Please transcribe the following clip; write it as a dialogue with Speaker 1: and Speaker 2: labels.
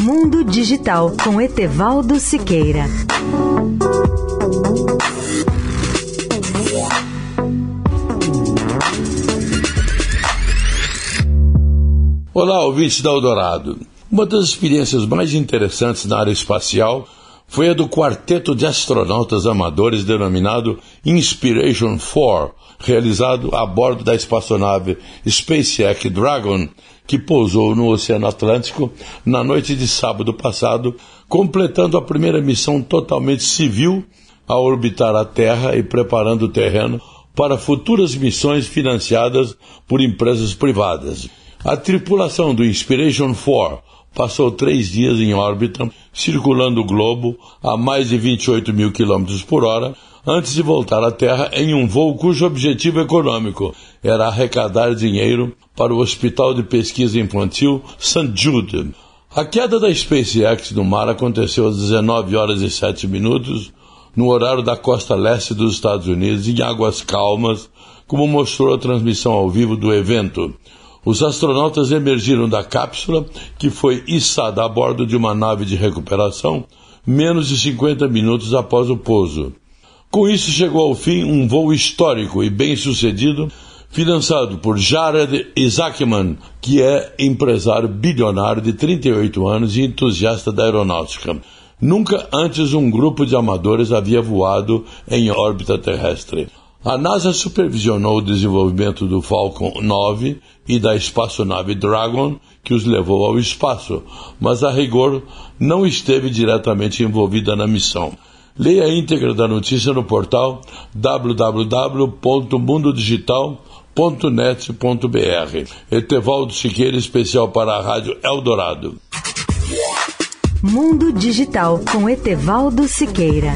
Speaker 1: Mundo Digital com Etevaldo Siqueira.
Speaker 2: Olá, ouvintes da Eldorado. Uma das experiências mais interessantes na área espacial foi a do quarteto de astronautas amadores denominado Inspiration 4, realizado a bordo da espaçonave SpaceX Dragon, que pousou no Oceano Atlântico na noite de sábado passado, completando a primeira missão totalmente civil a orbitar a Terra e preparando o terreno para futuras missões financiadas por empresas privadas. A tripulação do Inspiration 4 passou três dias em órbita, circulando o globo a mais de 28 mil quilômetros por hora, antes de voltar à Terra em um voo cujo objetivo econômico era arrecadar dinheiro para o Hospital de Pesquisa Infantil St. Jude. A queda da SpaceX no mar aconteceu às 19 horas e 7 minutos, no horário da costa leste dos Estados Unidos, em águas calmas, como mostrou a transmissão ao vivo do evento. Os astronautas emergiram da cápsula, que foi içada a bordo de uma nave de recuperação, menos de 50 minutos após o pouso. Com isso chegou ao fim um voo histórico e bem sucedido, financiado por Jared Isaacman, que é empresário bilionário de 38 anos e entusiasta da aeronáutica. Nunca antes um grupo de amadores havia voado em órbita terrestre. A NASA supervisionou o desenvolvimento do Falcon 9 e da espaçonave Dragon, que os levou ao espaço, mas a rigor não esteve diretamente envolvida na missão. Leia a íntegra da notícia no portal www.mundodigital.net.br. Etevaldo Siqueira, especial para a Rádio Eldorado.
Speaker 1: Mundo Digital com Etevaldo Siqueira.